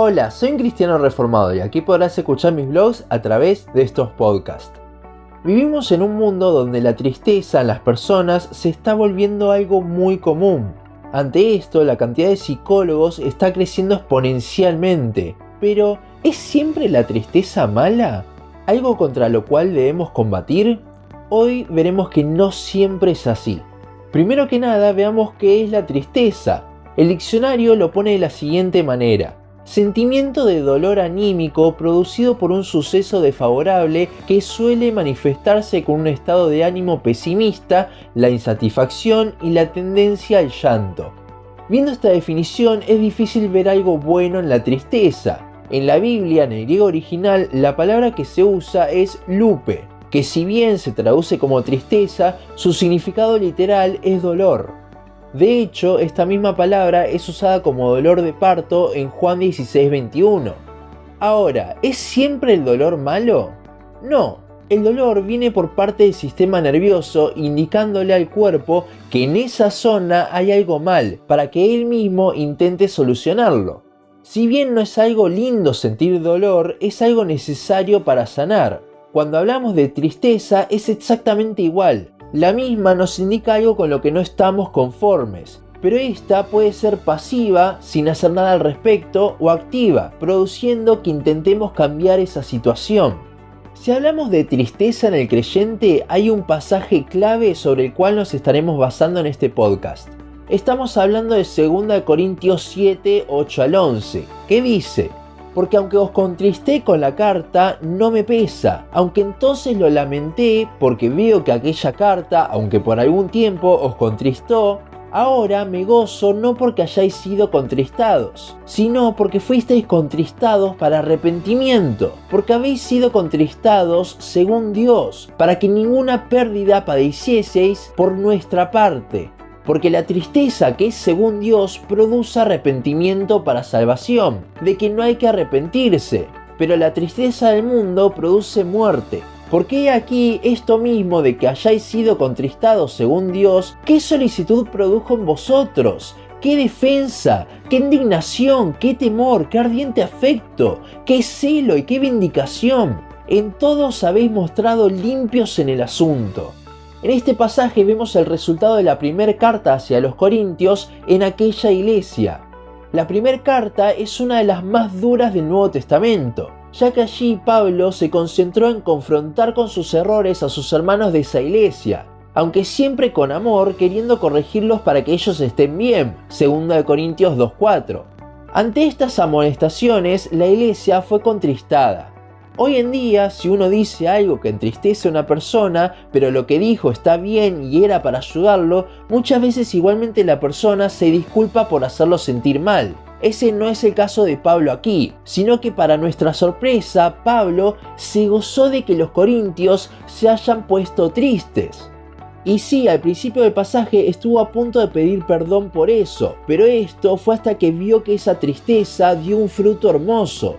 Hola, soy un cristiano reformado y aquí podrás escuchar mis blogs a través de estos podcasts. Vivimos en un mundo donde la tristeza en las personas se está volviendo algo muy común. Ante esto, la cantidad de psicólogos está creciendo exponencialmente. Pero, ¿es siempre la tristeza mala? ¿Algo contra lo cual debemos combatir? Hoy veremos que no siempre es así. Primero que nada, veamos qué es la tristeza. El diccionario lo pone de la siguiente manera sentimiento de dolor anímico producido por un suceso desfavorable que suele manifestarse con un estado de ánimo pesimista, la insatisfacción y la tendencia al llanto. Viendo esta definición es difícil ver algo bueno en la tristeza. En la Biblia, en el griego original, la palabra que se usa es lupe, que si bien se traduce como tristeza, su significado literal es dolor. De hecho, esta misma palabra es usada como dolor de parto en Juan 16:21. Ahora, ¿es siempre el dolor malo? No, el dolor viene por parte del sistema nervioso indicándole al cuerpo que en esa zona hay algo mal para que él mismo intente solucionarlo. Si bien no es algo lindo sentir dolor, es algo necesario para sanar. Cuando hablamos de tristeza es exactamente igual. La misma nos indica algo con lo que no estamos conformes, pero esta puede ser pasiva sin hacer nada al respecto o activa, produciendo que intentemos cambiar esa situación. Si hablamos de tristeza en el creyente, hay un pasaje clave sobre el cual nos estaremos basando en este podcast. Estamos hablando de 2 Corintios 7, 8 al 11, que dice, porque aunque os contristé con la carta, no me pesa, aunque entonces lo lamenté porque veo que aquella carta, aunque por algún tiempo os contristó, Ahora me gozo no porque hayáis sido contristados, sino porque fuisteis contristados para arrepentimiento, porque habéis sido contristados según Dios, para que ninguna pérdida padecieseis por nuestra parte, porque la tristeza que es según Dios produce arrepentimiento para salvación, de que no hay que arrepentirse, pero la tristeza del mundo produce muerte. Porque aquí esto mismo de que hayáis sido contristados según Dios, ¿qué solicitud produjo en vosotros? qué defensa, qué indignación, qué temor, qué ardiente afecto, qué celo y qué vindicación. En todos habéis mostrado limpios en el asunto. En este pasaje vemos el resultado de la primera carta hacia los Corintios en aquella iglesia. La primera carta es una de las más duras del Nuevo Testamento, ya que allí Pablo se concentró en confrontar con sus errores a sus hermanos de esa iglesia, aunque siempre con amor, queriendo corregirlos para que ellos estén bien, 2 Corintios 2.4. Ante estas amonestaciones, la iglesia fue contristada, Hoy en día, si uno dice algo que entristece a una persona, pero lo que dijo está bien y era para ayudarlo, muchas veces igualmente la persona se disculpa por hacerlo sentir mal. Ese no es el caso de Pablo aquí, sino que para nuestra sorpresa, Pablo se gozó de que los corintios se hayan puesto tristes. Y sí, al principio del pasaje estuvo a punto de pedir perdón por eso, pero esto fue hasta que vio que esa tristeza dio un fruto hermoso.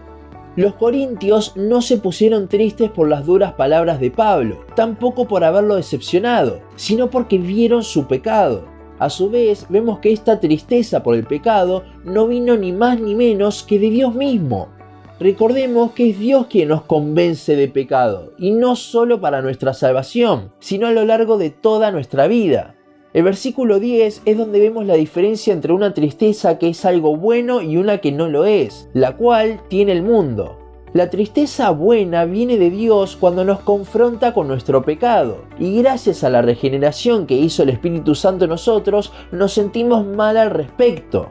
Los corintios no se pusieron tristes por las duras palabras de Pablo, tampoco por haberlo decepcionado, sino porque vieron su pecado. A su vez, vemos que esta tristeza por el pecado no vino ni más ni menos que de Dios mismo. Recordemos que es Dios quien nos convence de pecado, y no solo para nuestra salvación, sino a lo largo de toda nuestra vida. El versículo 10 es donde vemos la diferencia entre una tristeza que es algo bueno y una que no lo es, la cual tiene el mundo. La tristeza buena viene de Dios cuando nos confronta con nuestro pecado, y gracias a la regeneración que hizo el Espíritu Santo en nosotros, nos sentimos mal al respecto.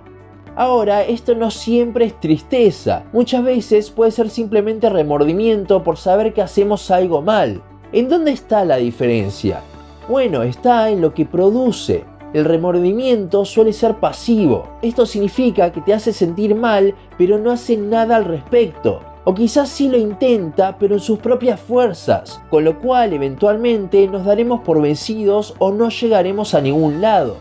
Ahora, esto no siempre es tristeza, muchas veces puede ser simplemente remordimiento por saber que hacemos algo mal. ¿En dónde está la diferencia? Bueno, está en lo que produce. El remordimiento suele ser pasivo. Esto significa que te hace sentir mal, pero no hace nada al respecto. O quizás sí lo intenta, pero en sus propias fuerzas, con lo cual eventualmente nos daremos por vencidos o no llegaremos a ningún lado.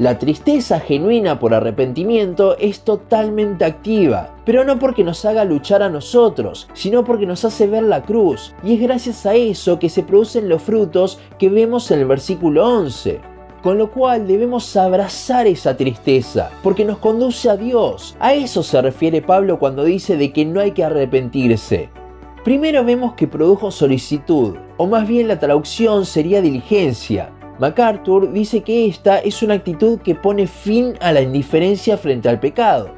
La tristeza genuina por arrepentimiento es totalmente activa, pero no porque nos haga luchar a nosotros, sino porque nos hace ver la cruz, y es gracias a eso que se producen los frutos que vemos en el versículo 11. Con lo cual debemos abrazar esa tristeza, porque nos conduce a Dios. A eso se refiere Pablo cuando dice de que no hay que arrepentirse. Primero vemos que produjo solicitud, o más bien la traducción sería diligencia. MacArthur dice que esta es una actitud que pone fin a la indiferencia frente al pecado.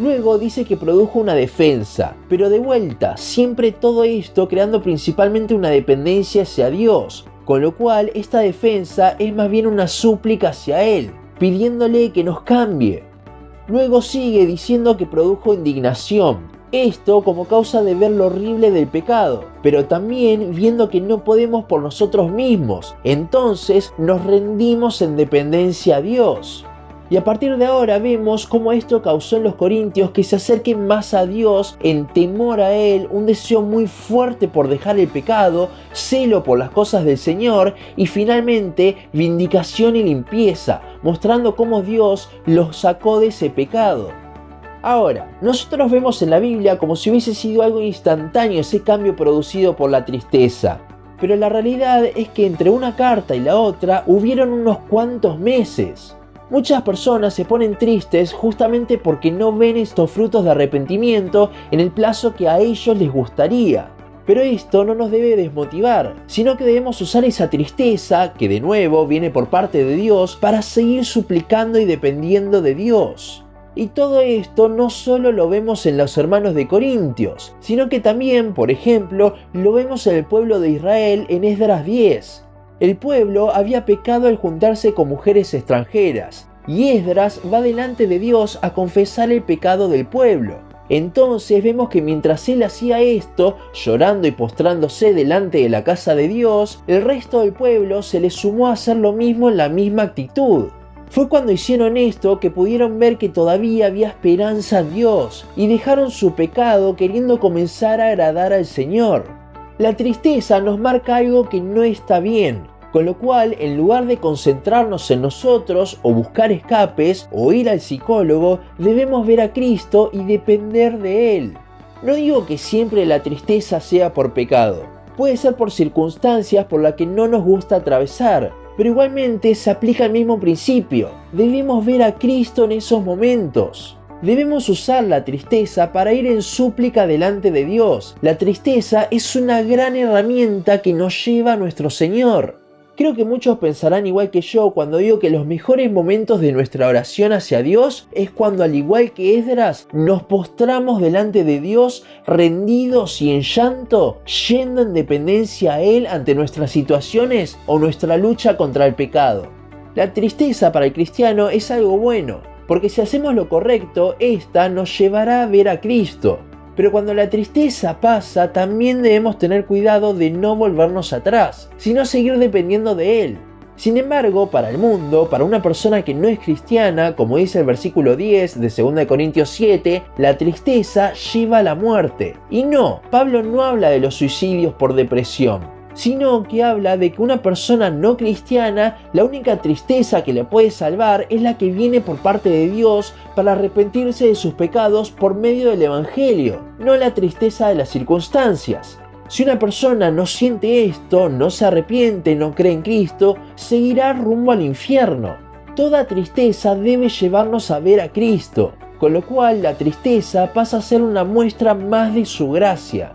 Luego dice que produjo una defensa, pero de vuelta, siempre todo esto creando principalmente una dependencia hacia Dios, con lo cual esta defensa es más bien una súplica hacia Él, pidiéndole que nos cambie. Luego sigue diciendo que produjo indignación, esto como causa de ver lo horrible del pecado, pero también viendo que no podemos por nosotros mismos. Entonces nos rendimos en dependencia a Dios. Y a partir de ahora vemos cómo esto causó en los corintios que se acerquen más a Dios en temor a Él, un deseo muy fuerte por dejar el pecado, celo por las cosas del Señor y finalmente vindicación y limpieza, mostrando cómo Dios los sacó de ese pecado. Ahora, nosotros vemos en la Biblia como si hubiese sido algo instantáneo ese cambio producido por la tristeza. Pero la realidad es que entre una carta y la otra hubieron unos cuantos meses. Muchas personas se ponen tristes justamente porque no ven estos frutos de arrepentimiento en el plazo que a ellos les gustaría. Pero esto no nos debe desmotivar, sino que debemos usar esa tristeza, que de nuevo viene por parte de Dios, para seguir suplicando y dependiendo de Dios. Y todo esto no solo lo vemos en los hermanos de Corintios, sino que también, por ejemplo, lo vemos en el pueblo de Israel en Esdras 10. El pueblo había pecado al juntarse con mujeres extranjeras, y Esdras va delante de Dios a confesar el pecado del pueblo. Entonces vemos que mientras él hacía esto, llorando y postrándose delante de la casa de Dios, el resto del pueblo se le sumó a hacer lo mismo en la misma actitud. Fue cuando hicieron esto que pudieron ver que todavía había esperanza en Dios y dejaron su pecado queriendo comenzar a agradar al Señor. La tristeza nos marca algo que no está bien, con lo cual en lugar de concentrarnos en nosotros o buscar escapes o ir al psicólogo, debemos ver a Cristo y depender de Él. No digo que siempre la tristeza sea por pecado, puede ser por circunstancias por las que no nos gusta atravesar, pero igualmente se aplica el mismo principio. Debemos ver a Cristo en esos momentos. Debemos usar la tristeza para ir en súplica delante de Dios. La tristeza es una gran herramienta que nos lleva a nuestro Señor. Creo que muchos pensarán igual que yo cuando digo que los mejores momentos de nuestra oración hacia Dios es cuando al igual que Esdras nos postramos delante de Dios rendidos y en llanto, yendo en dependencia a Él ante nuestras situaciones o nuestra lucha contra el pecado. La tristeza para el cristiano es algo bueno, porque si hacemos lo correcto, esta nos llevará a ver a Cristo. Pero cuando la tristeza pasa, también debemos tener cuidado de no volvernos atrás, sino seguir dependiendo de Él. Sin embargo, para el mundo, para una persona que no es cristiana, como dice el versículo 10 de 2 Corintios 7, la tristeza lleva a la muerte. Y no, Pablo no habla de los suicidios por depresión sino que habla de que una persona no cristiana, la única tristeza que le puede salvar es la que viene por parte de Dios para arrepentirse de sus pecados por medio del Evangelio, no la tristeza de las circunstancias. Si una persona no siente esto, no se arrepiente, no cree en Cristo, seguirá rumbo al infierno. Toda tristeza debe llevarnos a ver a Cristo, con lo cual la tristeza pasa a ser una muestra más de su gracia.